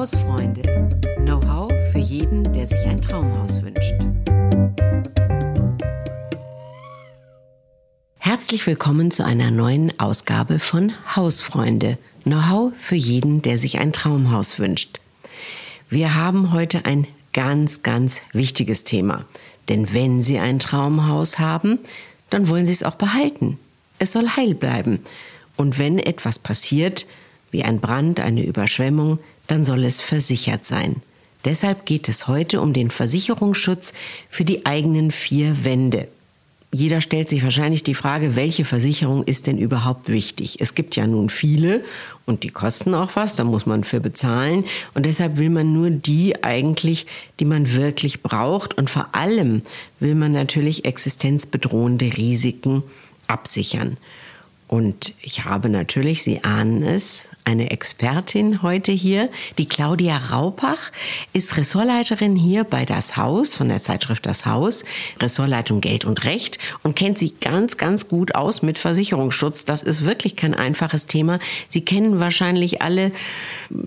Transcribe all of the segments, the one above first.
Hausfreunde. Know-how für jeden, der sich ein Traumhaus wünscht. Herzlich willkommen zu einer neuen Ausgabe von Hausfreunde. Know-how für jeden, der sich ein Traumhaus wünscht. Wir haben heute ein ganz, ganz wichtiges Thema. Denn wenn Sie ein Traumhaus haben, dann wollen Sie es auch behalten. Es soll heil bleiben. Und wenn etwas passiert, wie ein Brand, eine Überschwemmung, dann soll es versichert sein. Deshalb geht es heute um den Versicherungsschutz für die eigenen vier Wände. Jeder stellt sich wahrscheinlich die Frage, welche Versicherung ist denn überhaupt wichtig? Es gibt ja nun viele und die kosten auch was, da muss man für bezahlen. Und deshalb will man nur die eigentlich, die man wirklich braucht. Und vor allem will man natürlich existenzbedrohende Risiken absichern. Und ich habe natürlich, Sie ahnen es, eine Expertin heute hier. Die Claudia Raupach ist Ressortleiterin hier bei Das Haus, von der Zeitschrift Das Haus, Ressortleitung Geld und Recht und kennt sich ganz, ganz gut aus mit Versicherungsschutz. Das ist wirklich kein einfaches Thema. Sie kennen wahrscheinlich alle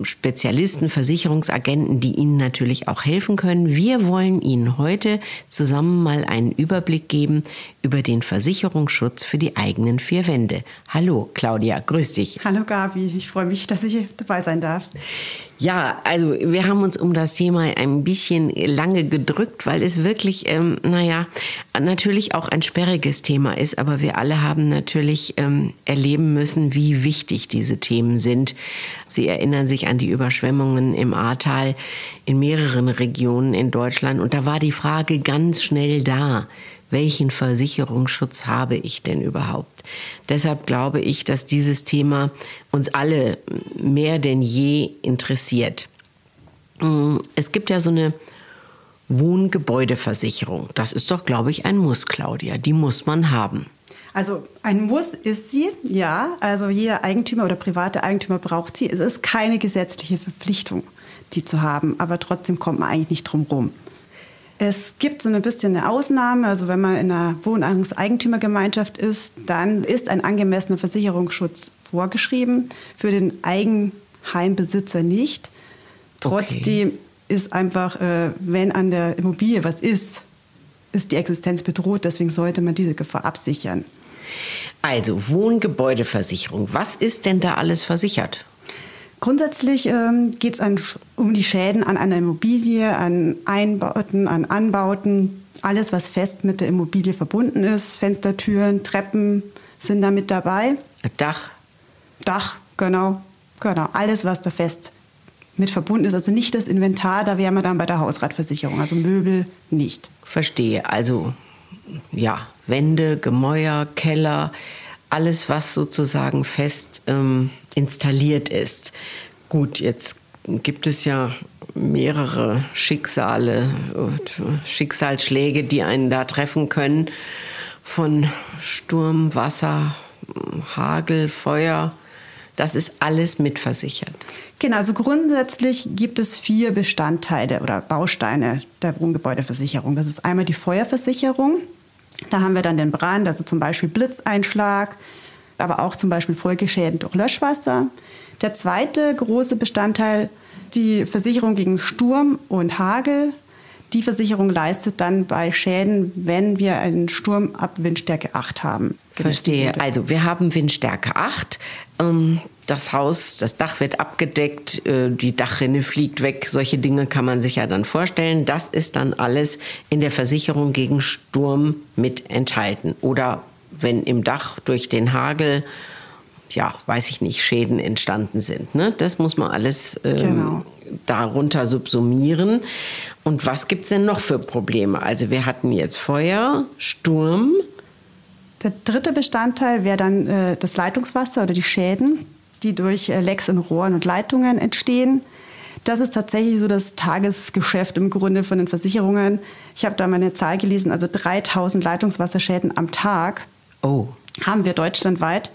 Spezialisten, Versicherungsagenten, die Ihnen natürlich auch helfen können. Wir wollen Ihnen heute zusammen mal einen Überblick geben über den Versicherungsschutz für die eigenen vier Wände. Hallo Claudia, grüß dich. Hallo Gabi, ich freue mich, dass ich dabei sein darf. Ja, also wir haben uns um das Thema ein bisschen lange gedrückt, weil es wirklich, ähm, naja, natürlich auch ein sperriges Thema ist, aber wir alle haben natürlich ähm, erleben müssen, wie wichtig diese Themen sind. Sie erinnern sich an die Überschwemmungen im Ahrtal in mehreren Regionen in Deutschland und da war die Frage ganz schnell da welchen Versicherungsschutz habe ich denn überhaupt? Deshalb glaube ich, dass dieses Thema uns alle mehr denn je interessiert. Mm, es gibt ja so eine Wohngebäudeversicherung. Das ist doch, glaube ich, ein Muss, Claudia. Die muss man haben. Also ein Muss ist sie, ja. Also jeder Eigentümer oder private Eigentümer braucht sie. Es ist keine gesetzliche Verpflichtung, die zu haben. Aber trotzdem kommt man eigentlich nicht drum rum. Es gibt so ein bisschen eine Ausnahme, also wenn man in einer Wohnungseigentümergemeinschaft ist, dann ist ein angemessener Versicherungsschutz vorgeschrieben, für den Eigenheimbesitzer nicht. Trotzdem okay. ist einfach, äh, wenn an der Immobilie was ist, ist die Existenz bedroht, deswegen sollte man diese Gefahr absichern. Also Wohngebäudeversicherung, was ist denn da alles versichert? Grundsätzlich ähm, geht es um die Schäden an einer Immobilie, an Einbauten, an Anbauten, alles, was fest mit der Immobilie verbunden ist. Fenstertüren, Treppen sind da mit dabei. Dach. Dach, genau. Genau, alles, was da fest mit verbunden ist. Also nicht das Inventar, da wären wir dann bei der Hausratversicherung. Also Möbel nicht. Verstehe. Also ja, Wände, Gemäuer, Keller, alles, was sozusagen fest ähm, installiert ist. Gut, jetzt gibt es ja mehrere Schicksale, Schicksalsschläge, die einen da treffen können. Von Sturm, Wasser, Hagel, Feuer. Das ist alles mitversichert. Genau, also grundsätzlich gibt es vier Bestandteile oder Bausteine der Wohngebäudeversicherung. Das ist einmal die Feuerversicherung. Da haben wir dann den Brand, also zum Beispiel Blitzeinschlag, aber auch zum Beispiel Folgeschäden durch Löschwasser. Der zweite große Bestandteil, die Versicherung gegen Sturm und Hagel. Die Versicherung leistet dann bei Schäden, wenn wir einen Sturm ab Windstärke 8 haben. Verstehe. Also wir haben Windstärke 8. Ähm, das Haus, das Dach wird abgedeckt, äh, die Dachrinne fliegt weg. Solche Dinge kann man sich ja dann vorstellen. Das ist dann alles in der Versicherung gegen Sturm mit enthalten. Oder wenn im Dach durch den Hagel, ja, weiß ich nicht, Schäden entstanden sind. Ne? Das muss man alles ähm, genau. darunter subsumieren. Und was gibt es denn noch für Probleme? Also wir hatten jetzt Feuer, Sturm. Der dritte Bestandteil wäre dann äh, das Leitungswasser oder die Schäden, die durch äh, Lecks in Rohren und Leitungen entstehen. Das ist tatsächlich so das Tagesgeschäft im Grunde von den Versicherungen. Ich habe da mal eine Zahl gelesen, also 3000 Leitungswasserschäden am Tag oh. haben wir deutschlandweit.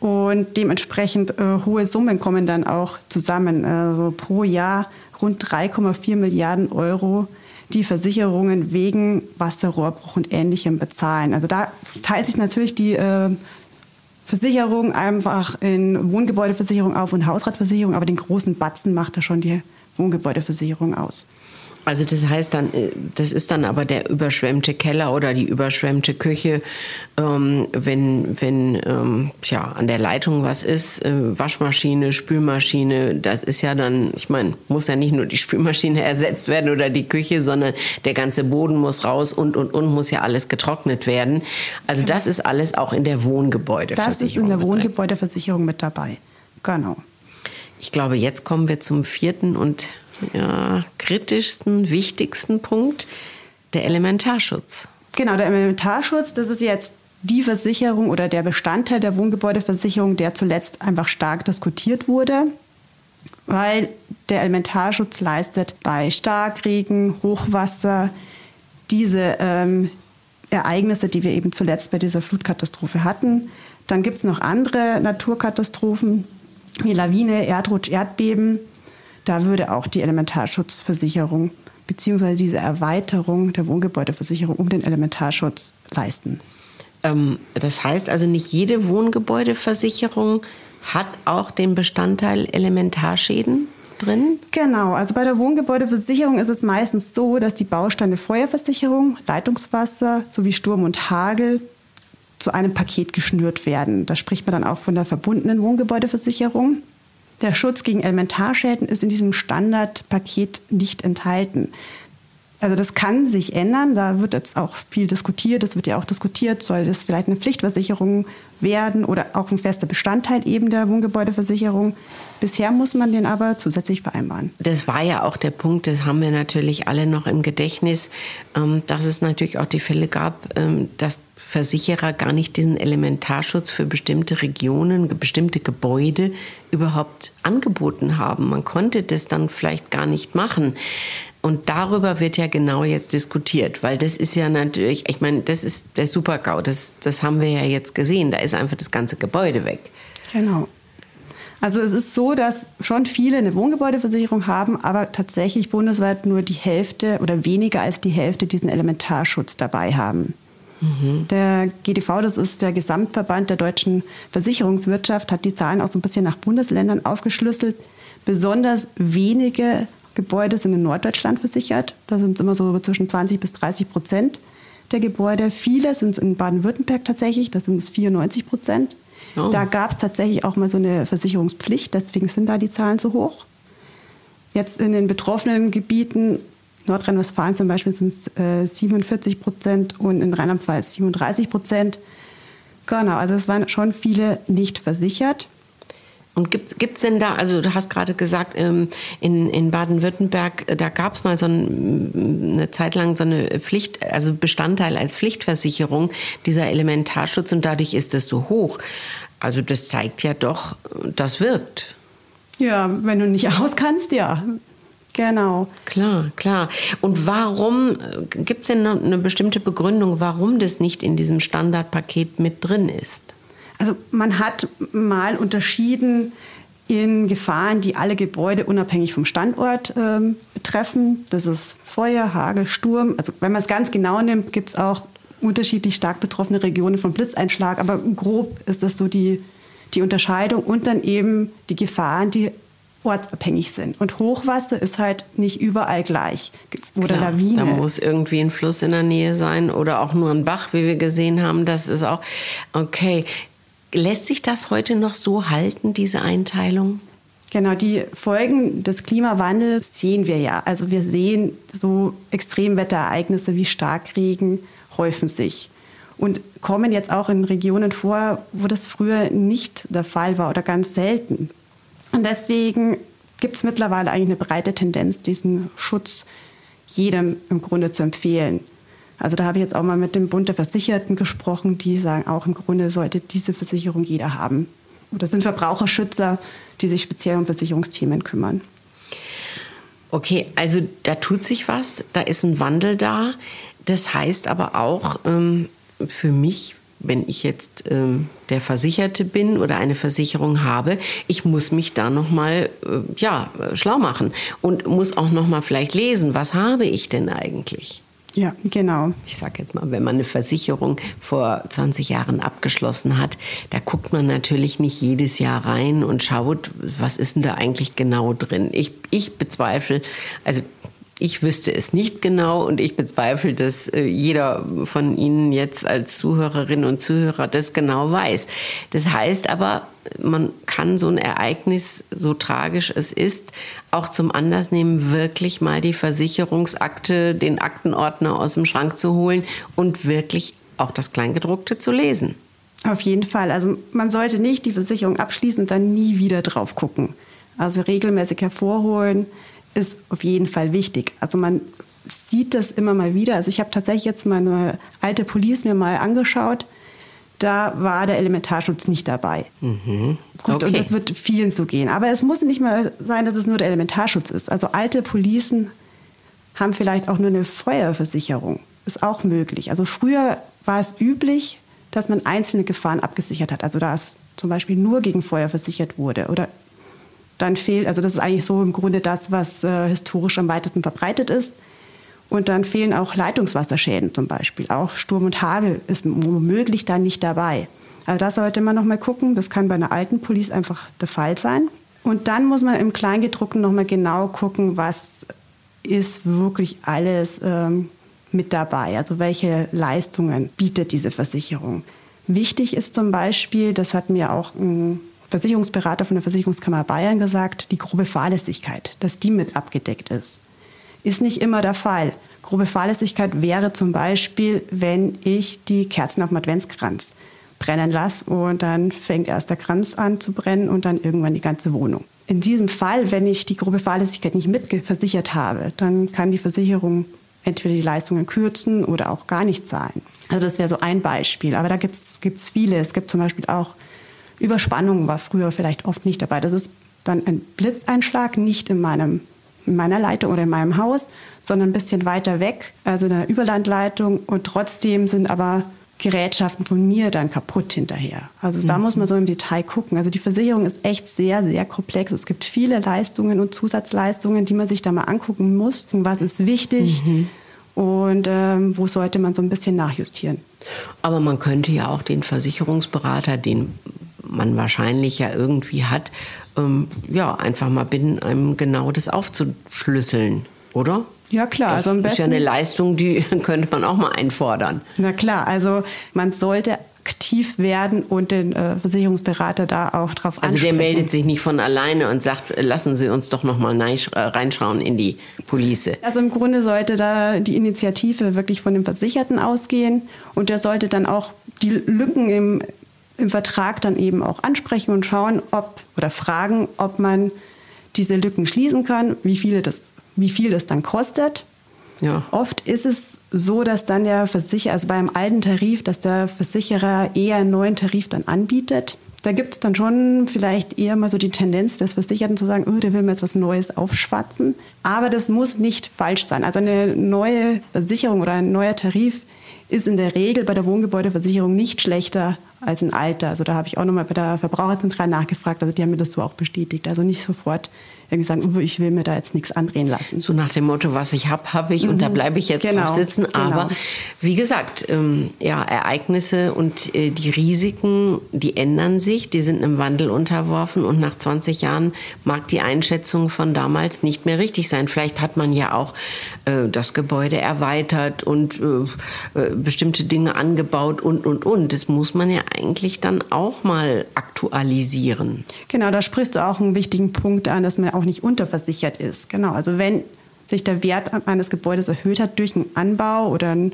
Und dementsprechend äh, hohe Summen kommen dann auch zusammen. Also pro Jahr rund 3,4 Milliarden Euro, die Versicherungen wegen Wasserrohrbruch und Ähnlichem bezahlen. Also da teilt sich natürlich die äh, Versicherung einfach in Wohngebäudeversicherung auf und Hausratversicherung, aber den großen Batzen macht da schon die Wohngebäudeversicherung aus. Also das heißt dann, äh, das ist dann aber der überschwemmte Keller oder die überschwemmte Küche, ähm, wenn, wenn ähm, ja, an der Leitung was ist, äh, Waschmaschine, Spülmaschine, das ist ja dann, ich meine, muss ja nicht nur die Spülmaschine ersetzt werden oder die Küche, sondern der ganze Boden muss raus und, und, und muss ja alles getrocknet werden. Also das ist alles auch in der Wohngebäudeversicherung. Das ist in der Wohngebäudeversicherung mit dabei, genau. Ich glaube, jetzt kommen wir zum vierten und ja, kritischsten, wichtigsten Punkt, der Elementarschutz. Genau, der Elementarschutz, das ist jetzt die Versicherung oder der Bestandteil der Wohngebäudeversicherung, der zuletzt einfach stark diskutiert wurde, weil der Elementarschutz leistet bei Starkregen, Hochwasser diese ähm, Ereignisse, die wir eben zuletzt bei dieser Flutkatastrophe hatten. Dann gibt es noch andere Naturkatastrophen wie Lawine, Erdrutsch, Erdbeben. Da würde auch die Elementarschutzversicherung bzw. diese Erweiterung der Wohngebäudeversicherung um den Elementarschutz leisten. Ähm, das heißt also, nicht jede Wohngebäudeversicherung hat auch den Bestandteil Elementarschäden drin? Genau, also bei der Wohngebäudeversicherung ist es meistens so, dass die Bausteine Feuerversicherung, Leitungswasser sowie Sturm und Hagel zu einem Paket geschnürt werden. Da spricht man dann auch von der verbundenen Wohngebäudeversicherung. Der Schutz gegen Elementarschäden ist in diesem Standardpaket nicht enthalten. Also das kann sich ändern. Da wird jetzt auch viel diskutiert. Es wird ja auch diskutiert, soll das vielleicht eine Pflichtversicherung werden oder auch ein fester Bestandteil eben der Wohngebäudeversicherung. Bisher muss man den aber zusätzlich vereinbaren. Das war ja auch der Punkt, das haben wir natürlich alle noch im Gedächtnis, ähm, dass es natürlich auch die Fälle gab, ähm, dass Versicherer gar nicht diesen Elementarschutz für bestimmte Regionen, bestimmte Gebäude überhaupt angeboten haben. Man konnte das dann vielleicht gar nicht machen. Und darüber wird ja genau jetzt diskutiert, weil das ist ja natürlich, ich meine, das ist der Super-GAU, das, das haben wir ja jetzt gesehen, da ist einfach das ganze Gebäude weg. Genau. Also es ist so, dass schon viele eine Wohngebäudeversicherung haben, aber tatsächlich bundesweit nur die Hälfte oder weniger als die Hälfte diesen Elementarschutz dabei haben. Mhm. Der GDV, das ist der Gesamtverband der deutschen Versicherungswirtschaft, hat die Zahlen auch so ein bisschen nach Bundesländern aufgeschlüsselt. Besonders wenige Gebäude sind in Norddeutschland versichert. Da sind es immer so zwischen 20 bis 30 Prozent der Gebäude. Viele sind es in Baden-Württemberg tatsächlich, da sind es 94 Prozent. Oh. Da gab es tatsächlich auch mal so eine Versicherungspflicht, deswegen sind da die Zahlen so hoch. Jetzt in den betroffenen Gebieten, Nordrhein-Westfalen zum Beispiel, sind es äh, 47 Prozent und in Rheinland-Pfalz 37 Prozent. Genau, also es waren schon viele nicht versichert. Und gibt es denn da, also du hast gerade gesagt, ähm, in, in Baden-Württemberg, äh, da gab es mal so ein, eine Zeit lang so eine Pflicht, also Bestandteil als Pflichtversicherung, dieser Elementarschutz und dadurch ist es so hoch. Also das zeigt ja doch, das wirkt. Ja, wenn du nicht auskannst, ja. Genau. Klar, klar. Und warum, äh, gibt es denn eine bestimmte Begründung, warum das nicht in diesem Standardpaket mit drin ist? Also man hat mal unterschieden in Gefahren, die alle Gebäude unabhängig vom Standort ähm, betreffen. Das ist Feuer, Hagel, Sturm. Also wenn man es ganz genau nimmt, gibt es auch unterschiedlich stark betroffene Regionen von Blitzeinschlag. Aber grob ist das so die, die Unterscheidung. Und dann eben die Gefahren, die ortsabhängig sind. Und Hochwasser ist halt nicht überall gleich. Oder Klar, Lawine. Da muss irgendwie ein Fluss in der Nähe sein oder auch nur ein Bach, wie wir gesehen haben. Das ist auch okay. Lässt sich das heute noch so halten, diese Einteilung? Genau, die Folgen des Klimawandels sehen wir ja. Also wir sehen so Extremwetterereignisse wie Starkregen häufen sich und kommen jetzt auch in Regionen vor, wo das früher nicht der Fall war oder ganz selten. Und deswegen gibt es mittlerweile eigentlich eine breite Tendenz, diesen Schutz jedem im Grunde zu empfehlen. Also da habe ich jetzt auch mal mit dem Bund der Versicherten gesprochen, die sagen auch im Grunde sollte diese Versicherung jeder haben. Und das sind Verbraucherschützer, die sich speziell um Versicherungsthemen kümmern. Okay, also da tut sich was, da ist ein Wandel da. Das heißt aber auch ähm, für mich, wenn ich jetzt ähm, der Versicherte bin oder eine Versicherung habe, ich muss mich da noch mal äh, ja schlau machen und muss auch noch mal vielleicht lesen, was habe ich denn eigentlich? Ja, genau. Ich sage jetzt mal, wenn man eine Versicherung vor 20 Jahren abgeschlossen hat, da guckt man natürlich nicht jedes Jahr rein und schaut, was ist denn da eigentlich genau drin. Ich, ich bezweifle, also ich wüsste es nicht genau und ich bezweifle, dass äh, jeder von Ihnen jetzt als Zuhörerinnen und Zuhörer das genau weiß. Das heißt aber, man kann so ein Ereignis, so tragisch es ist, auch zum Anlass nehmen, wirklich mal die Versicherungsakte, den Aktenordner aus dem Schrank zu holen und wirklich auch das Kleingedruckte zu lesen. Auf jeden Fall. Also man sollte nicht die Versicherung abschließen und dann nie wieder drauf gucken. Also regelmäßig hervorholen ist auf jeden Fall wichtig. Also man sieht das immer mal wieder. Also ich habe tatsächlich jetzt meine alte Police mir mal angeschaut da war der Elementarschutz nicht dabei. Mhm. Gut, okay. und das wird vielen so gehen. Aber es muss nicht mal sein, dass es nur der Elementarschutz ist. Also alte Policen haben vielleicht auch nur eine Feuerversicherung. Ist auch möglich. Also früher war es üblich, dass man einzelne Gefahren abgesichert hat. Also da es zum Beispiel nur gegen Feuer versichert wurde. Oder dann fehlt, also das ist eigentlich so im Grunde das, was äh, historisch am weitesten verbreitet ist. Und dann fehlen auch Leitungswasserschäden zum Beispiel. Auch Sturm und Hagel ist womöglich dann nicht dabei. Also das sollte man noch mal gucken. Das kann bei einer alten Police einfach der Fall sein. Und dann muss man im Kleingedruckten noch mal genau gucken, was ist wirklich alles ähm, mit dabei. Also welche Leistungen bietet diese Versicherung. Wichtig ist zum Beispiel, das hat mir auch ein Versicherungsberater von der Versicherungskammer Bayern gesagt, die grobe Fahrlässigkeit, dass die mit abgedeckt ist ist nicht immer der Fall. Grobe Fahrlässigkeit wäre zum Beispiel, wenn ich die Kerzen auf dem Adventskranz brennen lasse und dann fängt erst der Kranz an zu brennen und dann irgendwann die ganze Wohnung. In diesem Fall, wenn ich die grobe Fahrlässigkeit nicht mitversichert habe, dann kann die Versicherung entweder die Leistungen kürzen oder auch gar nicht zahlen. Also das wäre so ein Beispiel. Aber da gibt es viele. Es gibt zum Beispiel auch Überspannung, war früher vielleicht oft nicht dabei. Das ist dann ein Blitzeinschlag, nicht in meinem in meiner Leitung oder in meinem Haus, sondern ein bisschen weiter weg, also in einer Überlandleitung. Und trotzdem sind aber Gerätschaften von mir dann kaputt hinterher. Also mhm. da muss man so im Detail gucken. Also die Versicherung ist echt sehr, sehr komplex. Es gibt viele Leistungen und Zusatzleistungen, die man sich da mal angucken muss. Was ist wichtig? Mhm. Und ähm, wo sollte man so ein bisschen nachjustieren? Aber man könnte ja auch den Versicherungsberater, den man wahrscheinlich ja irgendwie hat, ähm, ja, einfach mal bitten, einem genau das aufzuschlüsseln, oder? Ja, klar. Das also am besten, ist ja eine Leistung, die könnte man auch mal einfordern. Na klar, also man sollte aktiv werden und den äh, Versicherungsberater da auch drauf ansprechen. Also der meldet sich nicht von alleine und sagt, lassen Sie uns doch noch mal äh, reinschauen in die Police. Also im Grunde sollte da die Initiative wirklich von dem Versicherten ausgehen und der sollte dann auch die Lücken im im Vertrag dann eben auch ansprechen und schauen, ob oder fragen, ob man diese Lücken schließen kann, wie, viele das, wie viel das dann kostet. Ja. Oft ist es so, dass dann der Versicherer, also beim alten Tarif, dass der Versicherer eher einen neuen Tarif dann anbietet. Da gibt es dann schon vielleicht eher mal so die Tendenz des Versicherten zu sagen, oh, der will mir jetzt was Neues aufschwatzen. Aber das muss nicht falsch sein. Also eine neue Versicherung oder ein neuer Tarif ist in der Regel bei der Wohngebäudeversicherung nicht schlechter als ein alter. Also da habe ich auch nochmal bei der Verbraucherzentrale nachgefragt. Also die haben mir das so auch bestätigt. Also nicht sofort irgendwie sagen, ich will mir da jetzt nichts andrehen lassen. So nach dem Motto, was ich habe, habe ich mhm. und da mhm. bleibe ich jetzt genau, drauf sitzen. Genau. Aber wie gesagt, ähm, ja, Ereignisse und äh, die Risiken, die ändern sich, die sind einem Wandel unterworfen und nach 20 Jahren mag die Einschätzung von damals nicht mehr richtig sein. Vielleicht hat man ja auch äh, das Gebäude erweitert und äh, äh bestimmte Dinge angebaut und, und, und. Das muss man ja eigentlich dann auch mal aktualisieren. Genau, da sprichst du auch einen wichtigen Punkt an, dass man auch nicht unterversichert ist. Genau, also wenn sich der Wert eines Gebäudes erhöht hat durch einen Anbau oder, ein,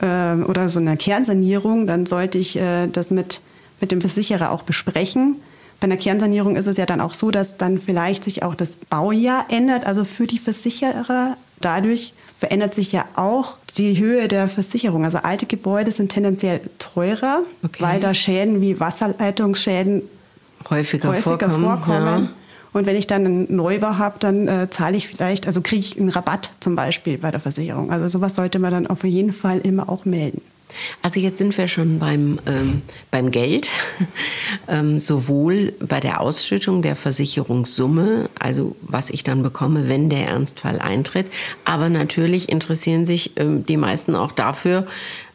äh, oder so eine Kernsanierung, dann sollte ich äh, das mit, mit dem Versicherer auch besprechen. Bei einer Kernsanierung ist es ja dann auch so, dass dann vielleicht sich auch das Baujahr ändert, also für die Versicherer. Dadurch verändert sich ja auch die Höhe der Versicherung. Also alte Gebäude sind tendenziell teurer, okay. weil da Schäden wie Wasserleitungsschäden häufiger, häufiger vorkommen. vorkommen. Ja. Und wenn ich dann einen Neubau habe, dann äh, zahle ich vielleicht, also kriege ich einen Rabatt zum Beispiel bei der Versicherung. Also sowas sollte man dann auf jeden Fall immer auch melden. Also jetzt sind wir schon beim, ähm, beim Geld, ähm, sowohl bei der Ausschüttung der Versicherungssumme, also was ich dann bekomme, wenn der Ernstfall eintritt, aber natürlich interessieren sich ähm, die meisten auch dafür,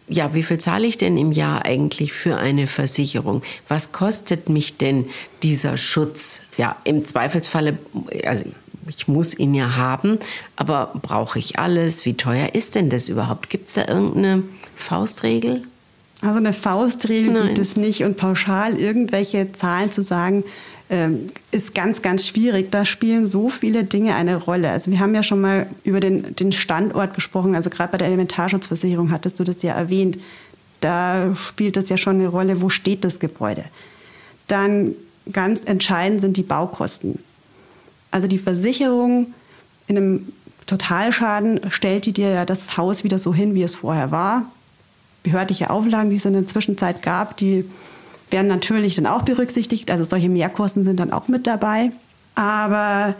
ja, wie viel zahle ich denn im Jahr eigentlich für eine Versicherung? Was kostet mich denn dieser Schutz? Ja, im Zweifelsfalle, also ich muss ihn ja haben, aber brauche ich alles? Wie teuer ist denn das überhaupt? Gibt es da irgendeine Faustregel? Also eine Faustregel Nein. gibt es nicht und pauschal irgendwelche Zahlen zu sagen, ähm, ist ganz, ganz schwierig. Da spielen so viele Dinge eine Rolle. Also wir haben ja schon mal über den, den Standort gesprochen. Also gerade bei der Elementarschutzversicherung hattest du das ja erwähnt. Da spielt das ja schon eine Rolle, wo steht das Gebäude. Dann ganz entscheidend sind die Baukosten. Also die Versicherung in einem Totalschaden stellt die dir ja das Haus wieder so hin, wie es vorher war behördliche Auflagen, die es in der Zwischenzeit gab, die werden natürlich dann auch berücksichtigt. Also solche Mehrkosten sind dann auch mit dabei. Aber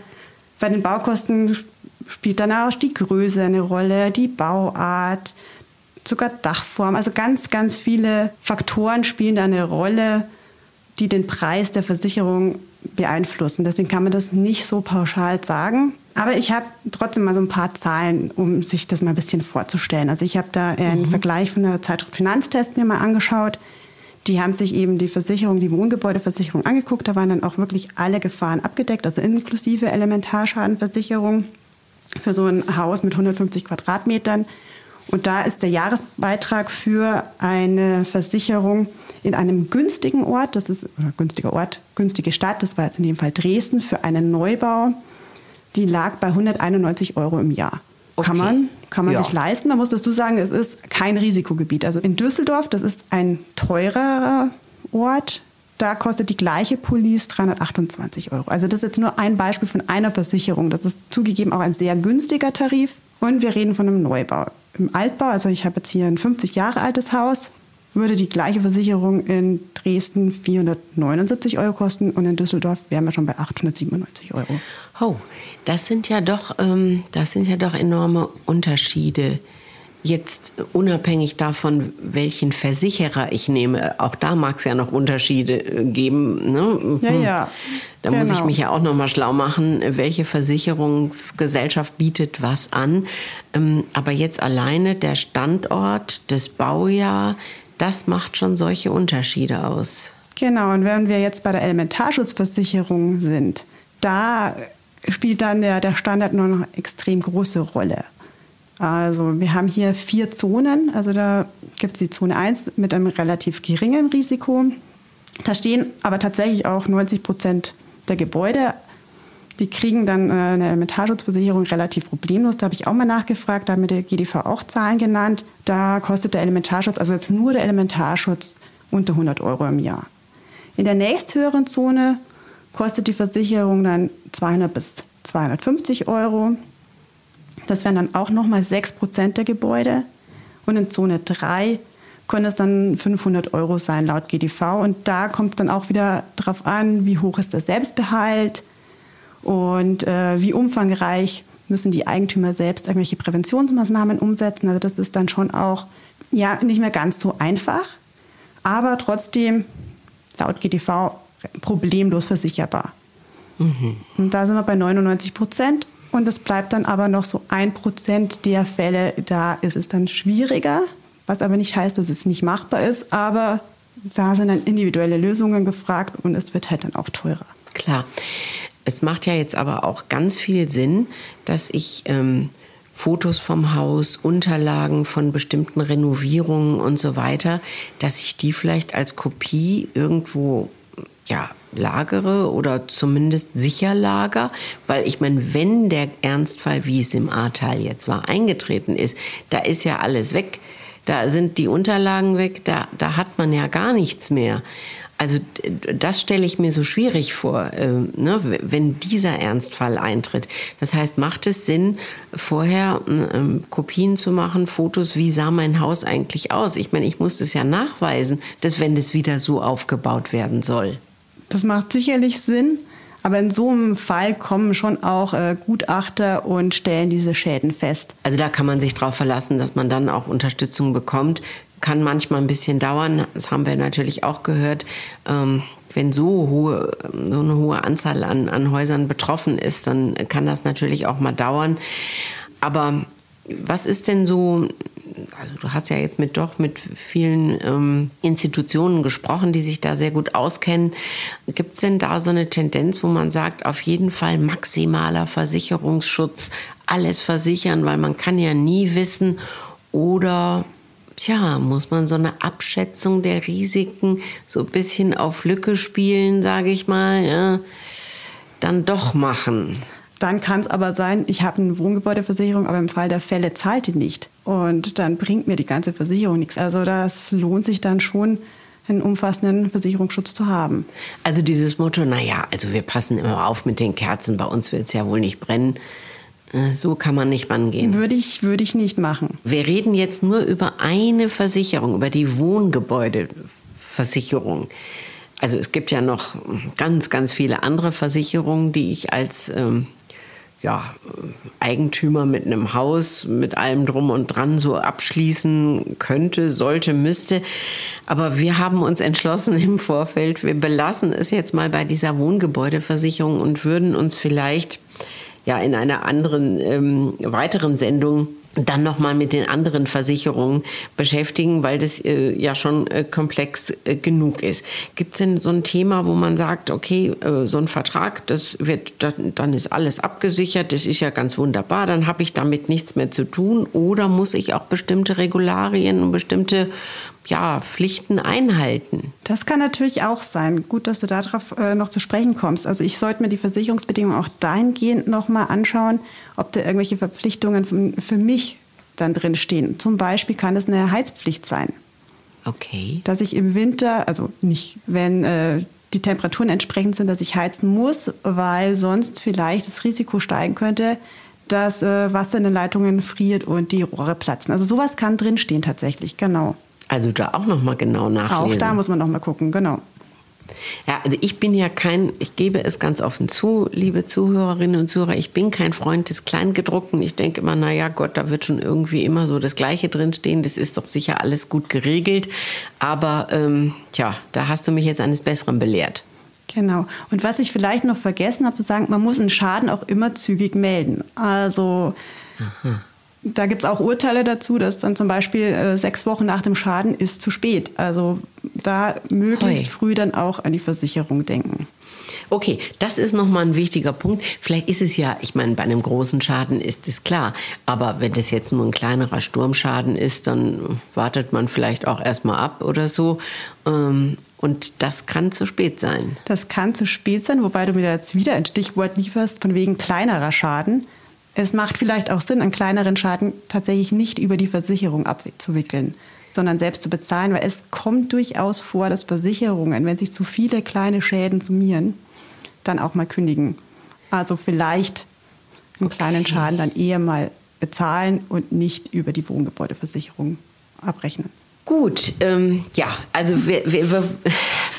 bei den Baukosten spielt dann auch die Größe eine Rolle, die Bauart, sogar Dachform. Also ganz, ganz viele Faktoren spielen da eine Rolle, die den Preis der Versicherung beeinflussen. Deswegen kann man das nicht so pauschal sagen. Aber ich habe trotzdem mal so ein paar Zahlen, um sich das mal ein bisschen vorzustellen. Also ich habe da einen mhm. Vergleich von der Zeitschrift Finanztest mir mal angeschaut. Die haben sich eben die Versicherung, die Wohngebäudeversicherung angeguckt. Da waren dann auch wirklich alle Gefahren abgedeckt, also inklusive Elementarschadenversicherung für so ein Haus mit 150 Quadratmetern. Und da ist der Jahresbeitrag für eine Versicherung in einem günstigen Ort, das ist günstiger Ort, günstige Stadt, das war jetzt in dem Fall Dresden, für einen Neubau die lag bei 191 Euro im Jahr. Okay. Kann man, kann man ja. sich leisten. Man muss dazu sagen, es ist kein Risikogebiet. Also in Düsseldorf, das ist ein teurerer Ort, da kostet die gleiche Police 328 Euro. Also das ist jetzt nur ein Beispiel von einer Versicherung. Das ist zugegeben auch ein sehr günstiger Tarif. Und wir reden von einem Neubau. Im Altbau, also ich habe jetzt hier ein 50 Jahre altes Haus, würde die gleiche Versicherung in Dresden 479 Euro kosten und in Düsseldorf wären wir schon bei 897 Euro. Oh, das sind ja doch, ähm, das sind ja doch enorme Unterschiede. Jetzt unabhängig davon, welchen Versicherer ich nehme, auch da mag es ja noch Unterschiede äh, geben. Ne? Ja, ja. Da genau. muss ich genau. mich ja auch noch mal schlau machen, welche Versicherungsgesellschaft bietet was an. Ähm, aber jetzt alleine der Standort, das Baujahr, das macht schon solche Unterschiede aus. Genau, und wenn wir jetzt bei der Elementarschutzversicherung sind, da spielt dann der, der Standard nur noch extrem große Rolle. Also wir haben hier vier Zonen. Also da gibt es die Zone 1 mit einem relativ geringen Risiko. Da stehen aber tatsächlich auch 90 Prozent der Gebäude. Die kriegen dann äh, eine Elementarschutzversicherung relativ problemlos. Da habe ich auch mal nachgefragt, da hat mir der GDV auch Zahlen genannt. Da kostet der Elementarschutz, also jetzt nur der Elementarschutz, unter 100 Euro im Jahr. In der nächsthöheren Zone kostet die Versicherung dann 200 bis 250 Euro. Das wären dann auch nochmal 6 Prozent der Gebäude. Und in Zone 3 können es dann 500 Euro sein laut GDV. Und da kommt es dann auch wieder darauf an, wie hoch ist der Selbstbehalt und äh, wie umfangreich müssen die Eigentümer selbst irgendwelche Präventionsmaßnahmen umsetzen. Also das ist dann schon auch ja nicht mehr ganz so einfach, aber trotzdem laut GDV problemlos versicherbar. Mhm. Und da sind wir bei 99 Prozent. Und es bleibt dann aber noch so ein Prozent der Fälle, da ist es dann schwieriger, was aber nicht heißt, dass es nicht machbar ist, aber da sind dann individuelle Lösungen gefragt und es wird halt dann auch teurer. Klar. Es macht ja jetzt aber auch ganz viel Sinn, dass ich ähm, Fotos vom Haus, Unterlagen von bestimmten Renovierungen und so weiter, dass ich die vielleicht als Kopie irgendwo ja, lagere oder zumindest sicher lager, weil ich meine, wenn der Ernstfall, wie es im Ahrtal jetzt war, eingetreten ist, da ist ja alles weg. Da sind die Unterlagen weg, da, da hat man ja gar nichts mehr. Also das stelle ich mir so schwierig vor, äh, ne, wenn dieser Ernstfall eintritt. Das heißt, macht es Sinn, vorher äh, Kopien zu machen, Fotos, wie sah mein Haus eigentlich aus? Ich meine, ich muss das ja nachweisen, dass wenn das wieder so aufgebaut werden soll. Das macht sicherlich Sinn. Aber in so einem Fall kommen schon auch äh, Gutachter und stellen diese Schäden fest. Also da kann man sich darauf verlassen, dass man dann auch Unterstützung bekommt, kann manchmal ein bisschen dauern. Das haben wir natürlich auch gehört. Ähm, wenn so, hohe, so eine hohe Anzahl an, an Häusern betroffen ist, dann kann das natürlich auch mal dauern. Aber was ist denn so, also du hast ja jetzt mit doch mit vielen ähm, Institutionen gesprochen, die sich da sehr gut auskennen. Gibt es denn da so eine Tendenz, wo man sagt, auf jeden Fall maximaler Versicherungsschutz, alles versichern, weil man kann ja nie wissen, oder tja, muss man so eine Abschätzung der Risiken so ein bisschen auf Lücke spielen, sage ich mal, ja, dann doch machen. Dann kann es aber sein, ich habe eine Wohngebäudeversicherung, aber im Fall der Fälle zahlt die nicht. Und dann bringt mir die ganze Versicherung nichts. Also das lohnt sich dann schon, einen umfassenden Versicherungsschutz zu haben. Also dieses Motto, naja, also wir passen immer auf mit den Kerzen, bei uns wird es ja wohl nicht brennen. Äh, so kann man nicht rangehen. Würde ich, würde ich nicht machen. Wir reden jetzt nur über eine Versicherung, über die Wohngebäudeversicherung. Also es gibt ja noch ganz, ganz viele andere Versicherungen, die ich als ähm, ja, Eigentümer mit einem Haus, mit allem drum und dran so abschließen könnte, sollte, müsste. Aber wir haben uns entschlossen im Vorfeld, wir belassen es jetzt mal bei dieser Wohngebäudeversicherung und würden uns vielleicht ja in einer anderen ähm, weiteren Sendung dann nochmal mit den anderen Versicherungen beschäftigen, weil das äh, ja schon äh, komplex äh, genug ist. Gibt es denn so ein Thema, wo man sagt, okay, äh, so ein Vertrag, das wird, dann, dann ist alles abgesichert, das ist ja ganz wunderbar, dann habe ich damit nichts mehr zu tun oder muss ich auch bestimmte Regularien und bestimmte ja, Pflichten einhalten. Das kann natürlich auch sein. Gut, dass du darauf äh, noch zu sprechen kommst. Also ich sollte mir die Versicherungsbedingungen auch dahingehend nochmal anschauen, ob da irgendwelche Verpflichtungen für mich dann drin stehen. Zum Beispiel kann es eine Heizpflicht sein. Okay. Dass ich im Winter, also nicht, wenn äh, die Temperaturen entsprechend sind, dass ich heizen muss, weil sonst vielleicht das Risiko steigen könnte, dass äh, Wasser in den Leitungen friert und die Rohre platzen. Also sowas kann drinstehen tatsächlich, genau. Also da auch noch mal genau nachlesen. Auch da muss man noch mal gucken, genau. Ja, also ich bin ja kein, ich gebe es ganz offen zu, liebe Zuhörerinnen und Zuhörer, ich bin kein Freund des Kleingedruckten. Ich denke immer, naja Gott, da wird schon irgendwie immer so das Gleiche drinstehen. Das ist doch sicher alles gut geregelt. Aber ähm, tja, da hast du mich jetzt eines Besseren belehrt. Genau. Und was ich vielleicht noch vergessen habe zu sagen, man muss einen Schaden auch immer zügig melden. Also Aha. Da gibt es auch Urteile dazu, dass dann zum Beispiel äh, sechs Wochen nach dem Schaden ist zu spät. Also da möglichst Hoi. früh dann auch an die Versicherung denken. Okay, das ist nochmal ein wichtiger Punkt. Vielleicht ist es ja, ich meine, bei einem großen Schaden ist es klar. Aber wenn das jetzt nur ein kleinerer Sturmschaden ist, dann wartet man vielleicht auch erstmal ab oder so. Ähm, und das kann zu spät sein. Das kann zu spät sein, wobei du mir jetzt wieder ein Stichwort lieferst, von wegen kleinerer Schaden. Es macht vielleicht auch Sinn, einen kleineren Schaden tatsächlich nicht über die Versicherung abzuwickeln, sondern selbst zu bezahlen, weil es kommt durchaus vor, dass Versicherungen, wenn sich zu viele kleine Schäden summieren, dann auch mal kündigen. Also vielleicht einen okay. kleinen Schaden dann eher mal bezahlen und nicht über die Wohngebäudeversicherung abrechnen. Gut, ähm, ja, also wir, wir,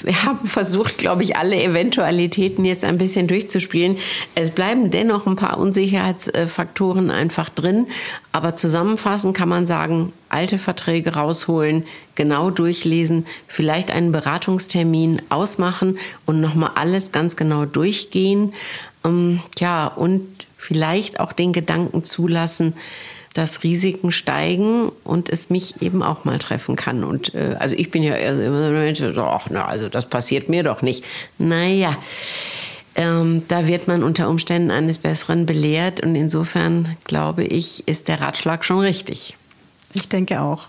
wir, haben versucht, glaube ich, alle Eventualitäten jetzt ein bisschen durchzuspielen. Es bleiben dennoch ein paar Unsicherheitsfaktoren einfach drin. Aber zusammenfassend kann man sagen, alte Verträge rausholen, genau durchlesen, vielleicht einen Beratungstermin ausmachen und nochmal alles ganz genau durchgehen. Ähm, ja, und vielleicht auch den Gedanken zulassen, dass Risiken steigen und es mich eben auch mal treffen kann. Und äh, also ich bin ja immer so, ach na, also das passiert mir doch nicht. Naja, ähm, da wird man unter Umständen eines Besseren belehrt und insofern glaube ich, ist der Ratschlag schon richtig. Ich denke auch.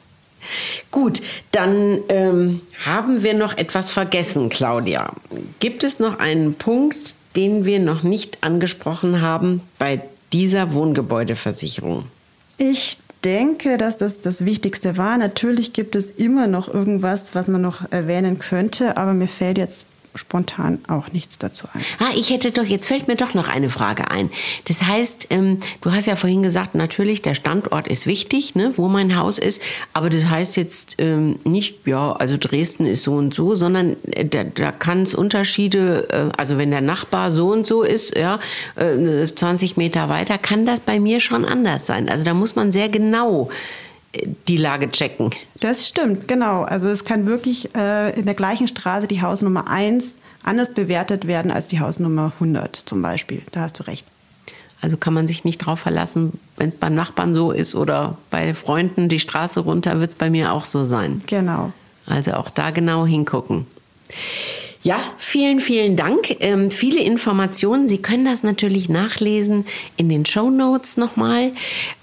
Gut, dann ähm, haben wir noch etwas vergessen, Claudia. Gibt es noch einen Punkt, den wir noch nicht angesprochen haben bei dieser Wohngebäudeversicherung? Ich denke, dass das das Wichtigste war. Natürlich gibt es immer noch irgendwas, was man noch erwähnen könnte, aber mir fällt jetzt spontan auch nichts dazu ein. Ah, ich hätte doch, jetzt fällt mir doch noch eine Frage ein. Das heißt, ähm, du hast ja vorhin gesagt, natürlich, der Standort ist wichtig, ne, wo mein Haus ist, aber das heißt jetzt ähm, nicht, ja, also Dresden ist so und so, sondern äh, da, da kann es Unterschiede, äh, also wenn der Nachbar so und so ist, ja, äh, 20 Meter weiter, kann das bei mir schon anders sein. Also da muss man sehr genau die Lage checken. Das stimmt, genau. Also es kann wirklich äh, in der gleichen Straße die Hausnummer 1 anders bewertet werden als die Hausnummer 100 zum Beispiel. Da hast du recht. Also kann man sich nicht drauf verlassen, wenn es beim Nachbarn so ist oder bei Freunden die Straße runter, wird es bei mir auch so sein. Genau. Also auch da genau hingucken. Ja, vielen, vielen Dank. Ähm, viele Informationen. Sie können das natürlich nachlesen in den Show Notes nochmal.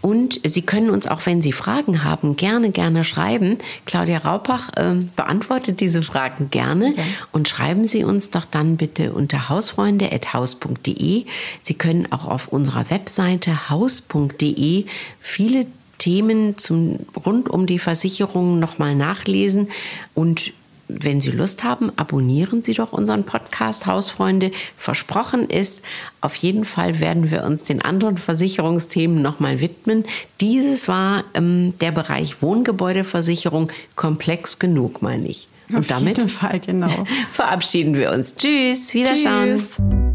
Und Sie können uns auch, wenn Sie Fragen haben, gerne, gerne schreiben. Claudia Raupach ähm, beantwortet diese Fragen gerne. Ja. Und schreiben Sie uns doch dann bitte unter hausfreunde.haus.de. Sie können auch auf unserer Webseite haus.de viele Themen zum, rund um die Versicherung nochmal nachlesen und wenn Sie Lust haben, abonnieren Sie doch unseren Podcast Hausfreunde. Versprochen ist, auf jeden Fall werden wir uns den anderen Versicherungsthemen nochmal widmen. Dieses war ähm, der Bereich Wohngebäudeversicherung komplex genug, meine ich. Und auf damit jeden Fall, genau. verabschieden wir uns. Tschüss, Wiederschauen. Tschüss.